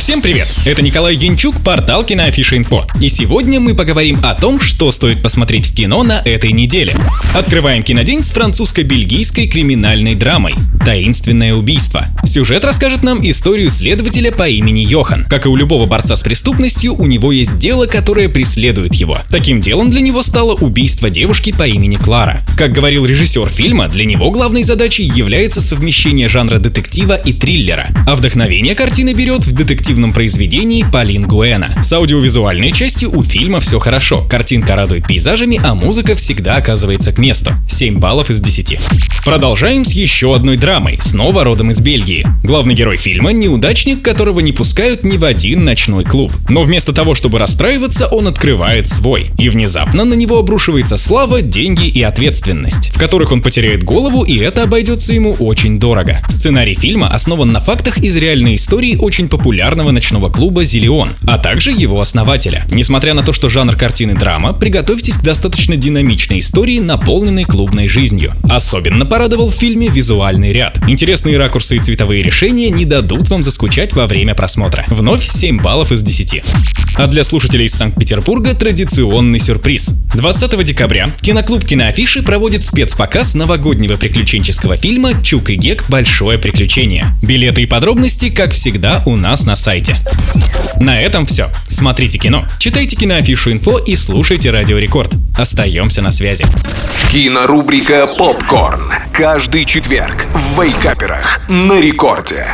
Всем привет! Это Николай Янчук, портал Киноафиша Инфо. И сегодня мы поговорим о том, что стоит посмотреть в кино на этой неделе. Открываем кинодень с французско-бельгийской криминальной драмой «Таинственное убийство». Сюжет расскажет нам историю следователя по имени Йохан. Как и у любого борца с преступностью, у него есть дело, которое преследует его. Таким делом для него стало убийство девушки по имени Клара. Как говорил режиссер фильма, для него главной задачей является совмещение жанра детектива и триллера. А вдохновение картины берет в детектив детективном произведении Полин Гуэна. С аудиовизуальной частью у фильма все хорошо. Картинка радует пейзажами, а музыка всегда оказывается к месту. 7 баллов из 10. Продолжаем с еще одной драмой, снова родом из Бельгии. Главный герой фильма – неудачник, которого не пускают ни в один ночной клуб. Но вместо того, чтобы расстраиваться, он открывает свой. И внезапно на него обрушивается слава, деньги и ответственность, в которых он потеряет голову, и это обойдется ему очень дорого. Сценарий фильма основан на фактах из реальной истории очень популярного популярного ночного клуба «Зелион», а также его основателя. Несмотря на то, что жанр картины драма, приготовьтесь к достаточно динамичной истории, наполненной клубной жизнью. Особенно порадовал в фильме визуальный ряд. Интересные ракурсы и цветовые решения не дадут вам заскучать во время просмотра. Вновь 7 баллов из 10. А для слушателей из Санкт-Петербурга традиционный сюрприз. 20 декабря киноклуб «Киноафиши» проводит спецпоказ новогоднего приключенческого фильма «Чук и Гек. Большое приключение». Билеты и подробности, как всегда, у нас на сайте. На этом все. Смотрите кино, читайте киноафишу инфо и слушайте Радио Рекорд. Остаемся на связи. Кинорубрика «Попкорн». Каждый четверг в Вейкаперах на рекорде.